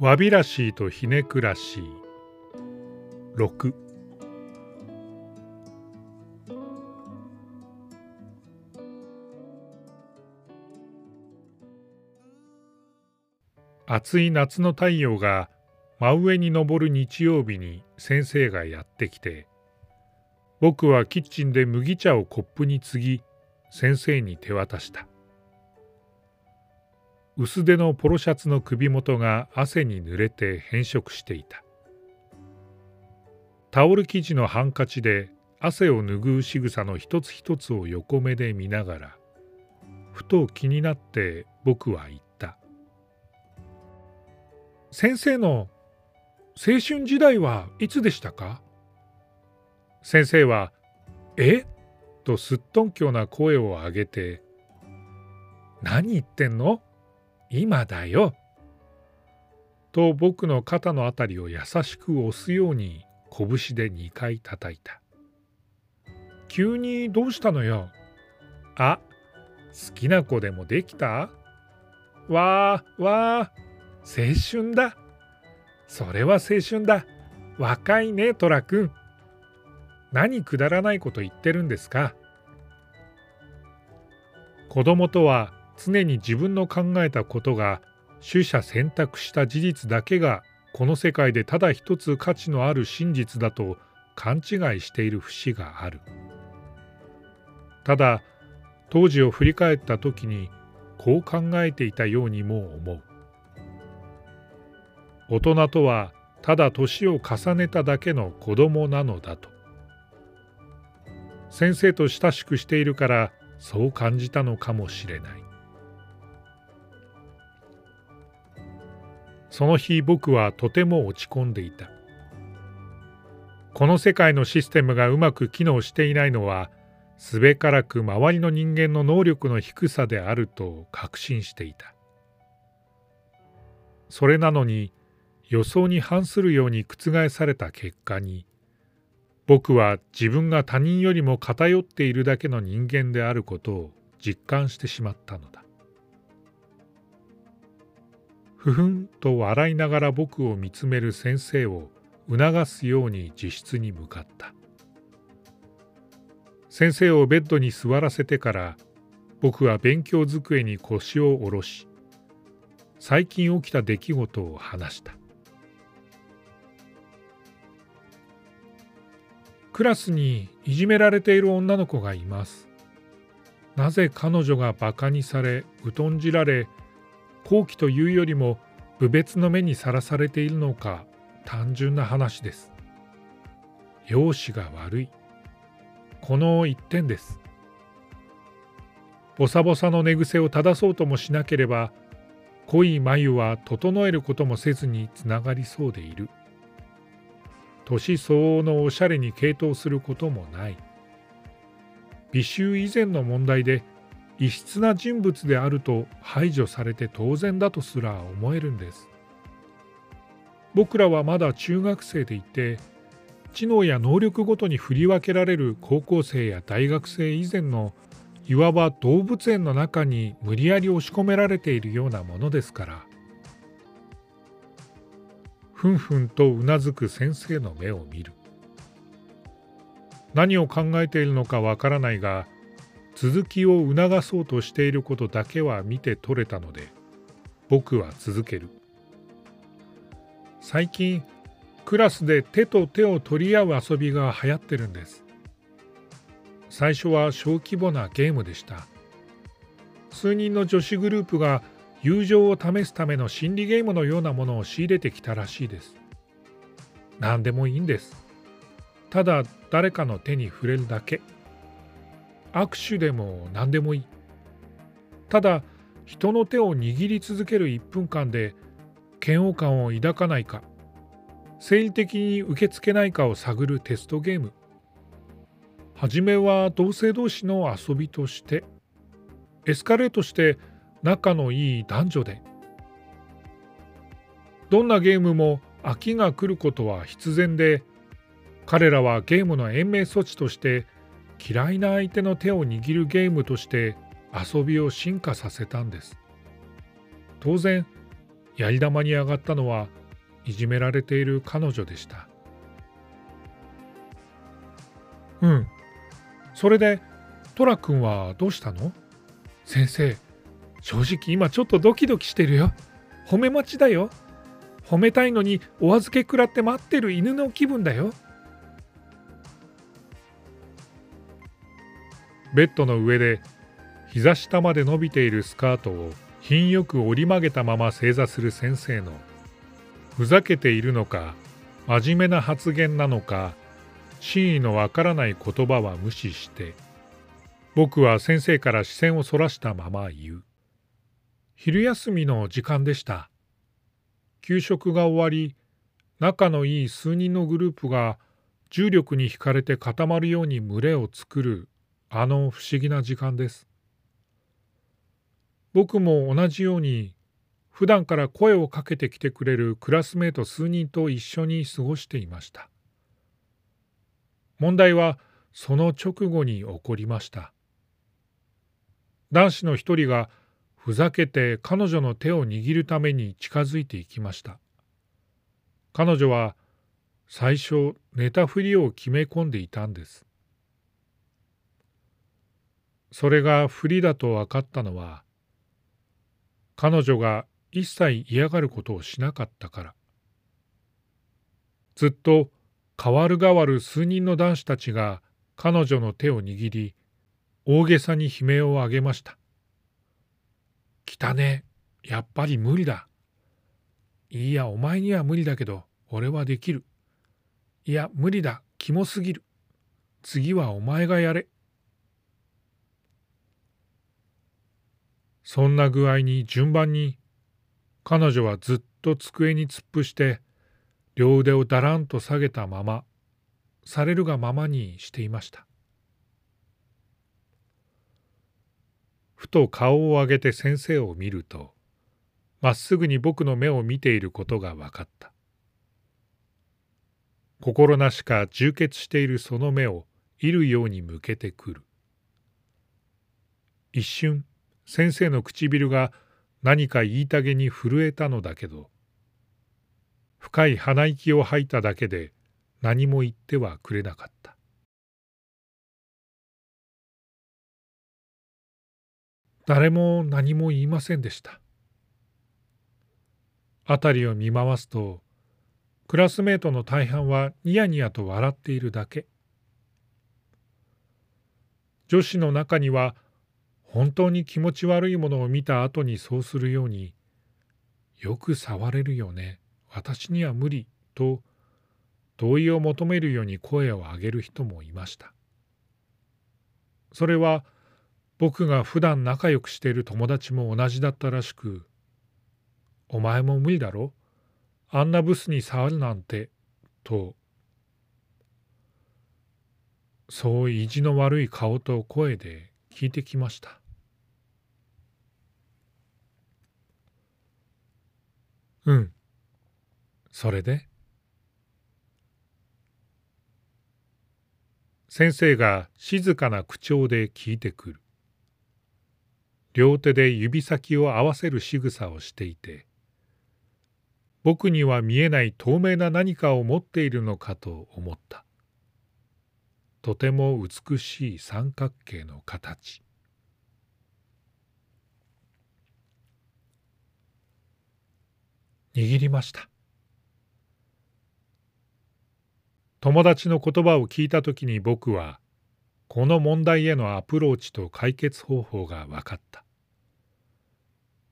わびらしいとひねくらしい。6暑い夏の太陽が真上に昇る日曜日に先生がやってきて僕はキッチンで麦茶をコップに継ぎ先生に手渡した。薄手のポロシャツの首元が汗に濡れて変色していた。タオル生地のハンカチで汗を拭う仕草の一つ一つを横目で見ながらふと気になって僕は言った。先生の青春時代はいつでしたか？先生は「え？とすっとんきょうな声を上げて「何言ってんの？今だよ」と僕の肩のあたりを優しく押すように拳で2回叩いた。急にどうしたのよあ好きな子でもできた？わーわー青春だ。それは青春だ。若いね、トラくん。何くだらないこと言ってるんですか？子供とは常に自分の考えたことが取捨選択した事実だけがこの世界でただ一つ価値のある真実だと勘違いしている節がある。ただ当時を振り返った時にこう考えていたようにも思う。大人とはただ年を重ねただけの子供なのだと先生と親しくしているからそう感じたのかもしれないその日僕はとても落ち込んでいたこの世界のシステムがうまく機能していないのはすべからく周りの人間の能力の低さであると確信していたそれなのに予想に反するように覆された結果に僕は自分が他人よりも偏っているだけの人間であることを実感してしまったのだ。ふふんと笑いながら僕を見つめる先生を促すように自室に向かった。先生をベッドに座らせてから僕は勉強机に腰を下ろし最近起きた出来事を話した。クラスにいじめられている女の子がいます。なぜ彼女がバカにされ、疎んじられ、好奇というよりも侮蔑の目にさらされているのか単純な話です。容姿が悪い。この一点です。ボサボサの寝癖を正そうともしなければ、濃い眉は整えることもせずにつながりそうでいる。年相応のおしゃれに傾倒することもない美醜以前の問題で異質な人物であると排除されて当然だとすら思えるんです。僕らはまだ中学生でいて知能や能力ごとに振り分けられる高校生や大学生以前のいわば動物園の中に無理やり押し込められているようなものですから。ふんふんとうなずく先生の目を見る。何を考えているのかわからないが続きを促そうとしていることだけは見て取れたので僕は続ける最近クラスで手と手を取り合う遊びが流行ってるんです最初は小規模なゲームでした数人の女子グループが友情を試すための心理ゲームのようなものを仕入れてきたらしいです。何でもいいんです。ただ誰かの手に触れるだけ。握手でも何でもいい。ただ人の手を握り続ける1分間で嫌悪感を抱かないか生理的に受け付けないかを探るテストゲーム初めは同性同士の遊びとしてエスカレートして仲のいい男女でどんなゲームも飽きが来ることは必然で彼らはゲームの延命措置として嫌いな相手の手を握るゲームとして遊びを進化させたんです当然やり玉に上がったのはいじめられている彼女でした。うん。それで、トラ君はどうしたの？先生、正直今ちょっとドキドキしてるよ。褒め待ちだよ。褒めたいのにお預け食らって待ってる犬の気分だよ。ベッドの上で膝下まで伸びているスカートを品よく折り曲げたまま正座する先生のふざけているのか真面目な発言なのか真意のわからない言葉は無視して僕は先生から視線をそらしたまま言う。昼休みの時間でした。給食が終わり仲のいい数人のグループが重力に惹かれて固まるように群れを作るあの不思議な時間です。僕も同じように普段から声をかけてきてくれるクラスメート数人と一緒に過ごしていました。問題はその直後に起こりました。男子の一人がふざけて彼女の手を握るために近づいていきました。彼女は最初寝たふりを決め込んでいたんです。それが不利だと分かったのは彼女が一切嫌がることをしなかったから。ずっと代わる代わる数人の男子たちが彼女の手を握り大げさに悲鳴を上げました「来たね。やっぱり無理だ」「いやお前には無理だけど俺はできる」「いや無理だ。キモすぎる」「次はお前がやれ」そんな具合に順番に彼女はずっと机に突っ伏して両腕をだらんと下げたままされるがままにしていました。ふと顔を上げて先生を見るとまっすぐに僕の目を見ていることが分かった。心なしか充血しているその目をいるように向けてくる。一瞬先生の唇が何か言いたげに震えたのだけど深い鼻息を吐いただけで何も言ってはくれなかった。誰も何も言いませんでした。辺りを見回すとクラスメートの大半はニヤニヤと笑っているだけ。女子の中には本当に気持ち悪いものを見た後にそうするようによく触れるよね。私には無理と同意を求めるように声を上げる人もいました。それは僕が普段仲良くしている友達も同じだったらしく「お前も無理だろ？あんなブスに触るなんて」と。そう意地の悪い顔と声で聞いてきました。うん。それで？先生が静かな口調で聞いてくる。両手で指先を合わせる仕草をしていて僕には見えない透明な何かを持っているのかと思った。とても美しい三角形の形。握りました。友達の言葉を聞いた時に僕はこの問題へのアプローチと解決方法が分かった。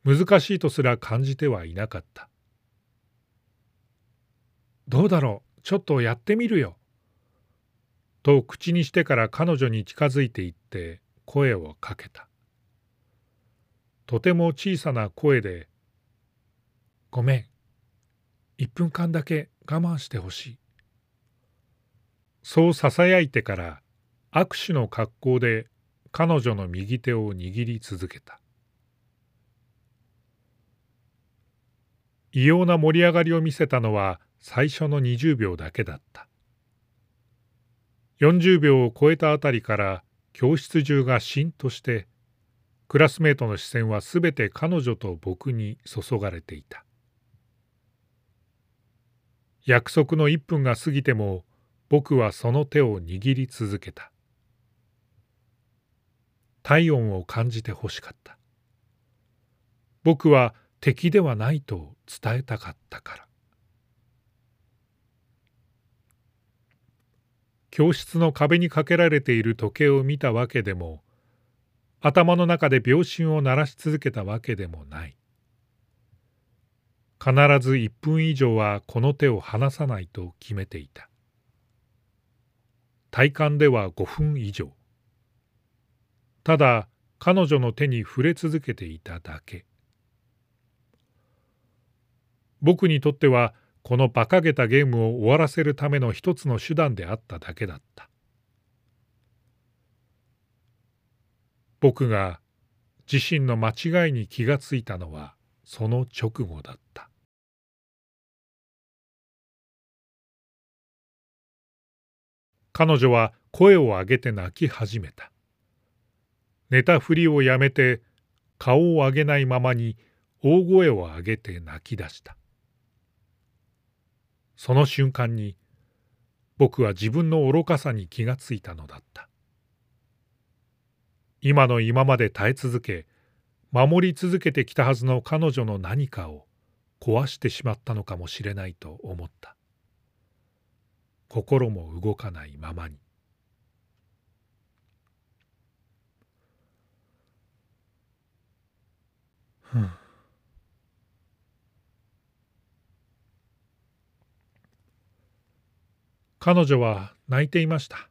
難しいとすら感じてはいなかった。どうだろう？ちょっとやってみるよ。と口にしてから彼女に近づいていって声をかけた。とても小さな声でごめん。1分間だけ我慢してほしい。そうささやいてから握手の格好で彼女の右手を握り続けた。異様な盛り上がりを見せたのは最初の20秒だけだった。40秒を超えたあたりから教室中がしんとしてクラスメートの視線はすべて彼女と僕に注がれていた。約束の1分が過ぎても僕はその手を握り続けた。体温を感じてほしかった。僕は敵ではないと伝えたかったから。教室の壁にかけられている時計を見たわけでも頭の中で秒針を鳴らし続けたわけでもない。必ず1分以上はこの手を離さないと決めていた。体感では5分以上。ただ彼女の手に触れ続けていただけ。僕にとってはこの馬鹿げたゲームを終わらせるための一つの手段であっただけだった。僕が自身の間違いに気がついたのはその直後だった。彼女は声を上げて泣き始めた。寝たふりをやめて顔を上げないままに大声を上げて泣き出した。その瞬間に僕は自分の愚かさに気がついたのだった。今の今まで耐え続け守り続けてきたはずの彼女の何かを壊してしまったのかもしれないと思った。心も動かないままに。彼女は泣いていました。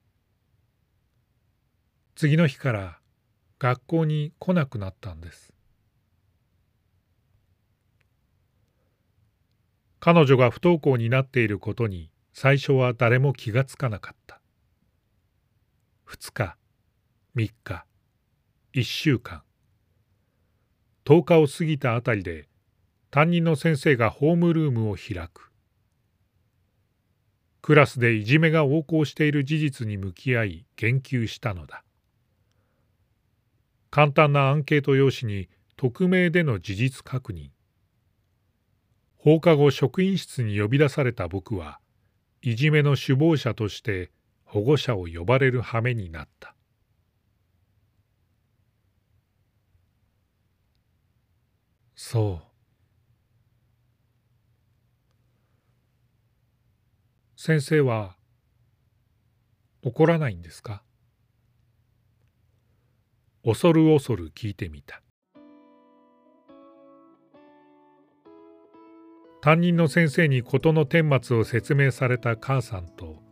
次の日から学校に来なくなったんです。彼女が不登校になっていることに最初は誰も気がつかなかった。2日3日1週間。10日を過ぎたあたりで担任の先生がホームルームを開く。クラスでいじめが横行している事実に向き合い言及したのだ。簡単なアンケート用紙に匿名での事実確認。放課後職員室に呼び出された僕はいじめの首謀者として保護者を呼ばれる羽目になった。そう。先生は怒らないんですか？恐る恐る聞いてみた。担任の先生に事の顛末を説明された母さんと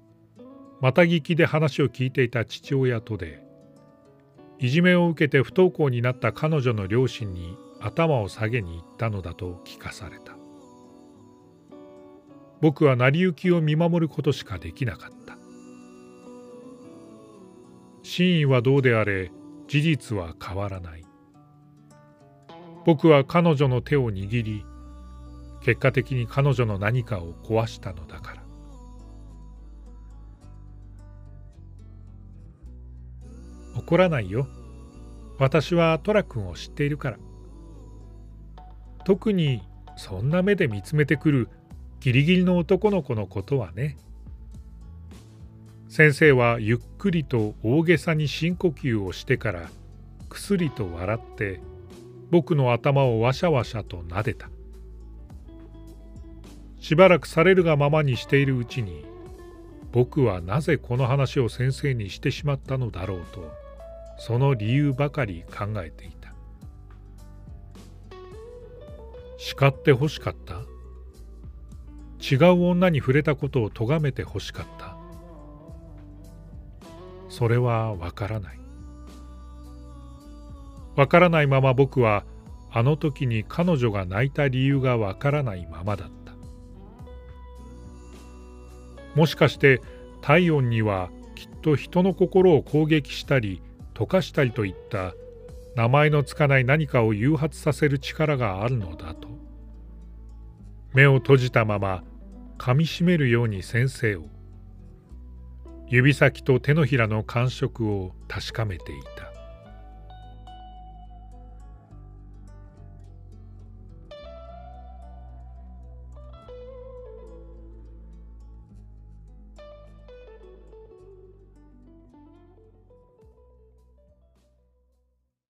また聞きで話を聞いていた父親とでいじめを受けて不登校になった彼女の両親に頭を下げに行ったのだと聞かされた。僕は成り行きを見守ることしかできなかった。真意はどうであれ事実は変わらない。僕は彼女の手を握り結果的に彼女の何かを壊したのだから。怒らないよ。私はトラ君を知っているから。特にそんな目で見つめてくるギリギリの男の子のことはね。先生はゆっくりと大げさに深呼吸をしてからくすりと笑って僕の頭をわしゃわしゃと撫でた。しばらくされるがままにしているうちに僕はなぜこの話を先生にしてしまったのだろうとその理由ばかり考えていた。叱ってほしかった？違う女に触れたことを咎めてほしかった？それはわからない。わからないまま僕はあの時に彼女が泣いた理由がわからないままだっもしかして体温にはきっと人の心を攻撃したり溶かしたりといった名前のつかない何かを誘発させる力があるのだと。目を閉じたまま噛みしめるように先生を。指先と手のひらの感触を確かめていた。